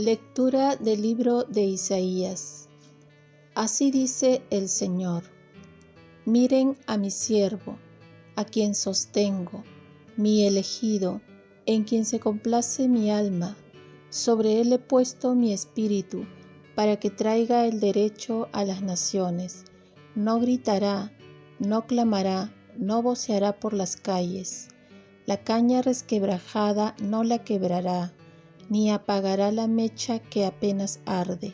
Lectura del libro de Isaías. Así dice el Señor. Miren a mi siervo, a quien sostengo, mi elegido, en quien se complace mi alma. Sobre él he puesto mi espíritu, para que traiga el derecho a las naciones. No gritará, no clamará, no voceará por las calles. La caña resquebrajada no la quebrará ni apagará la mecha que apenas arde.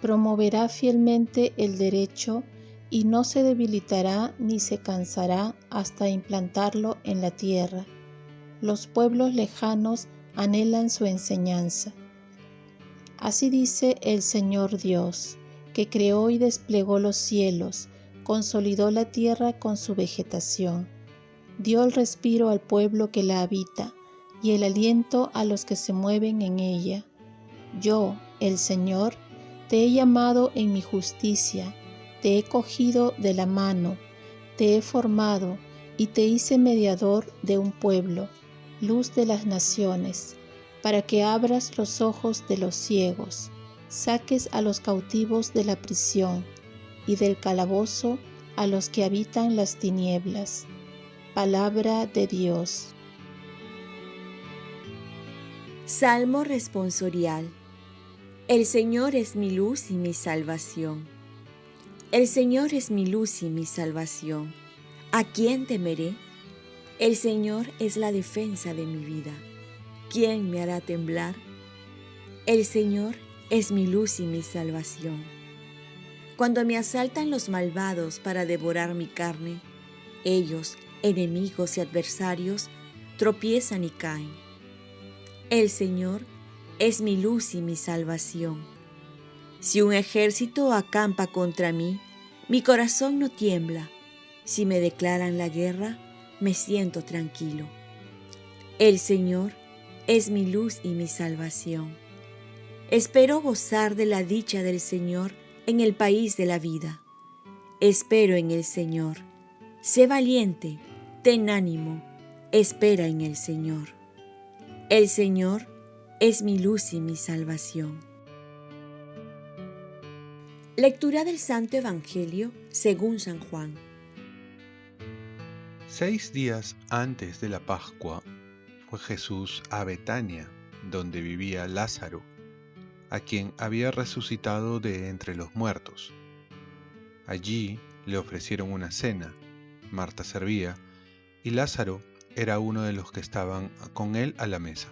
Promoverá fielmente el derecho y no se debilitará ni se cansará hasta implantarlo en la tierra. Los pueblos lejanos anhelan su enseñanza. Así dice el Señor Dios, que creó y desplegó los cielos, consolidó la tierra con su vegetación, dio el respiro al pueblo que la habita, y el aliento a los que se mueven en ella. Yo, el Señor, te he llamado en mi justicia, te he cogido de la mano, te he formado y te hice mediador de un pueblo, luz de las naciones, para que abras los ojos de los ciegos, saques a los cautivos de la prisión y del calabozo a los que habitan las tinieblas. Palabra de Dios. Salmo responsorial. El Señor es mi luz y mi salvación. El Señor es mi luz y mi salvación. ¿A quién temeré? El Señor es la defensa de mi vida. ¿Quién me hará temblar? El Señor es mi luz y mi salvación. Cuando me asaltan los malvados para devorar mi carne, ellos, enemigos y adversarios, tropiezan y caen el Señor es mi luz y mi salvación. Si un ejército acampa contra mí, mi corazón no tiembla. Si me declaran la guerra, me siento tranquilo. El Señor es mi luz y mi salvación. Espero gozar de la dicha del Señor en el país de la vida. Espero en el Señor. Sé valiente, ten ánimo, espera en el Señor. El Señor es mi luz y mi salvación. Lectura del Santo Evangelio según San Juan. Seis días antes de la Pascua fue Jesús a Betania, donde vivía Lázaro, a quien había resucitado de entre los muertos. Allí le ofrecieron una cena, Marta servía, y Lázaro era uno de los que estaban con él a la mesa.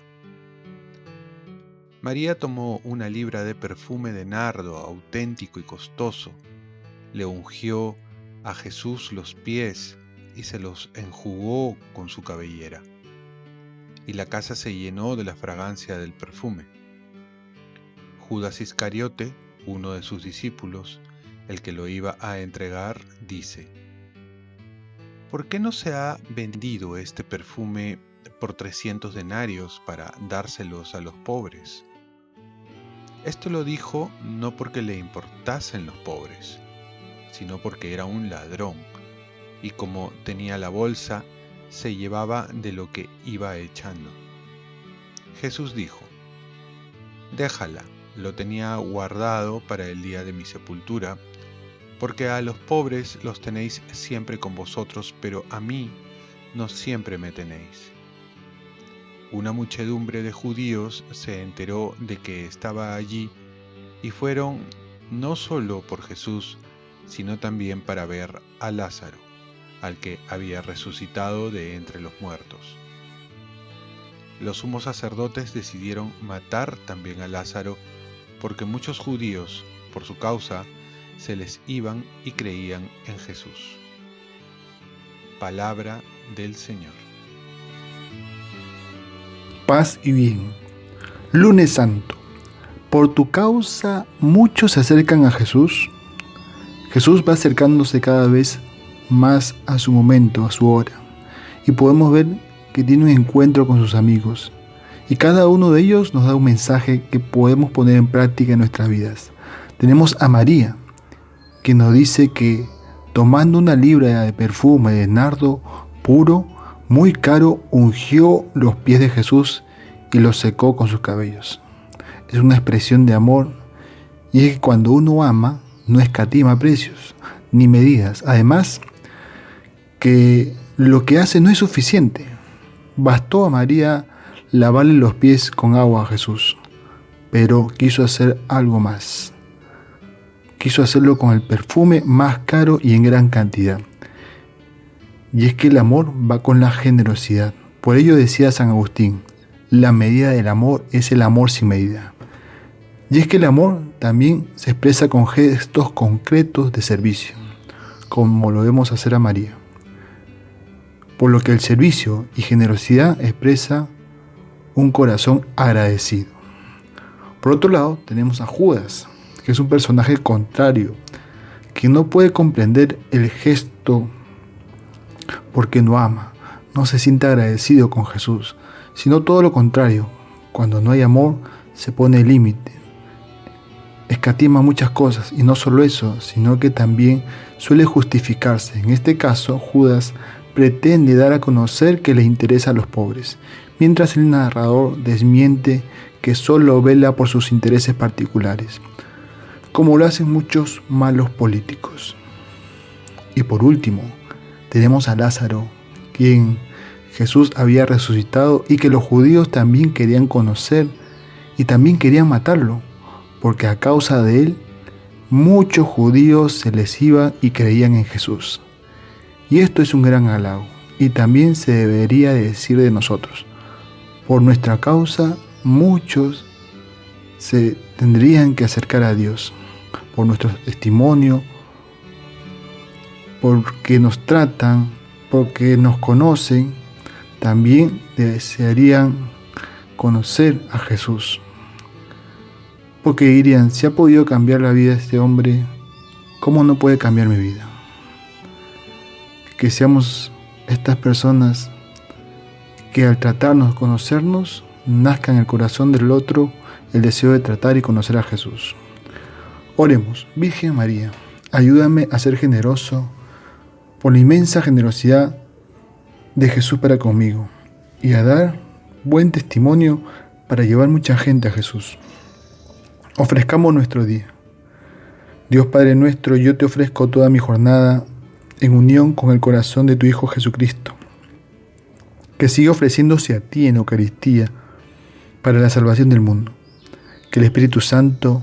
María tomó una libra de perfume de nardo auténtico y costoso, le ungió a Jesús los pies y se los enjugó con su cabellera. Y la casa se llenó de la fragancia del perfume. Judas Iscariote, uno de sus discípulos, el que lo iba a entregar, dice, ¿por qué no se ha vendido este perfume por 300 denarios para dárselos a los pobres? Esto lo dijo no porque le importasen los pobres, sino porque era un ladrón, y como tenía la bolsa, se llevaba de lo que iba echando. Jesús dijo, Déjala, lo tenía guardado para el día de mi sepultura, porque a los pobres los tenéis siempre con vosotros, pero a mí no siempre me tenéis. Una muchedumbre de judíos se enteró de que estaba allí y fueron no solo por Jesús, sino también para ver a Lázaro, al que había resucitado de entre los muertos. Los sumos sacerdotes decidieron matar también a Lázaro porque muchos judíos, por su causa, se les iban y creían en Jesús. Palabra del Señor. Paz y bien. Lunes Santo. Por tu causa muchos se acercan a Jesús. Jesús va acercándose cada vez más a su momento, a su hora. Y podemos ver que tiene un encuentro con sus amigos. Y cada uno de ellos nos da un mensaje que podemos poner en práctica en nuestras vidas. Tenemos a María, que nos dice que tomando una libra de perfume de nardo puro, muy caro, ungió los pies de Jesús y los secó con sus cabellos. es una expresión de amor y es que cuando uno ama no escatima precios ni medidas. Además, que lo que hace no es suficiente. Bastó a María lavarle los pies con agua a Jesús, pero quiso hacer algo más. Quiso hacerlo con el perfume más caro y en gran cantidad. Y es que el amor va con la generosidad. Por ello decía San Agustín, la medida del amor es el amor sin medida. Y es que el amor también se expresa con gestos concretos de servicio, como lo vemos hacer a María. Por lo que el servicio y generosidad expresa un corazón agradecido. Por otro lado, tenemos a Judas, es un personaje contrario, que no puede comprender el gesto porque no ama, no se siente agradecido con Jesús, sino todo lo contrario, cuando no hay amor se pone límite, escatima muchas cosas y no solo eso, sino que también suele justificarse. En este caso, Judas pretende dar a conocer que le interesa a los pobres, mientras el narrador desmiente que solo vela por sus intereses particulares, como lo hacen muchos malos políticos. Y por último, tenemos a Lázaro, quien Jesús había resucitado y que los judíos también querían conocer y también querían matarlo, porque a causa de él muchos judíos se les iban y creían en Jesús. Y esto es un gran halago, y también se debería decir de nosotros. Por nuestra causa muchos se tendrían que acercar a Dios, por nuestro testimonio, porque nos tratan, porque nos conocen, también desearían conocer a Jesús. Porque dirían, si ha podido cambiar la vida de este hombre, ¿cómo no puede cambiar mi vida? Que seamos estas personas que al tratarnos, conocernos, nazca en el corazón del otro el deseo de tratar y conocer a Jesús. Oremos, Virgen María, ayúdame a ser generoso por la inmensa generosidad de Jesús para conmigo y a dar buen testimonio para llevar mucha gente a Jesús. Ofrezcamos nuestro día. Dios Padre nuestro, yo te ofrezco toda mi jornada en unión con el corazón de tu Hijo Jesucristo, que sigue ofreciéndose a ti en Eucaristía para la salvación del mundo. Que el Espíritu Santo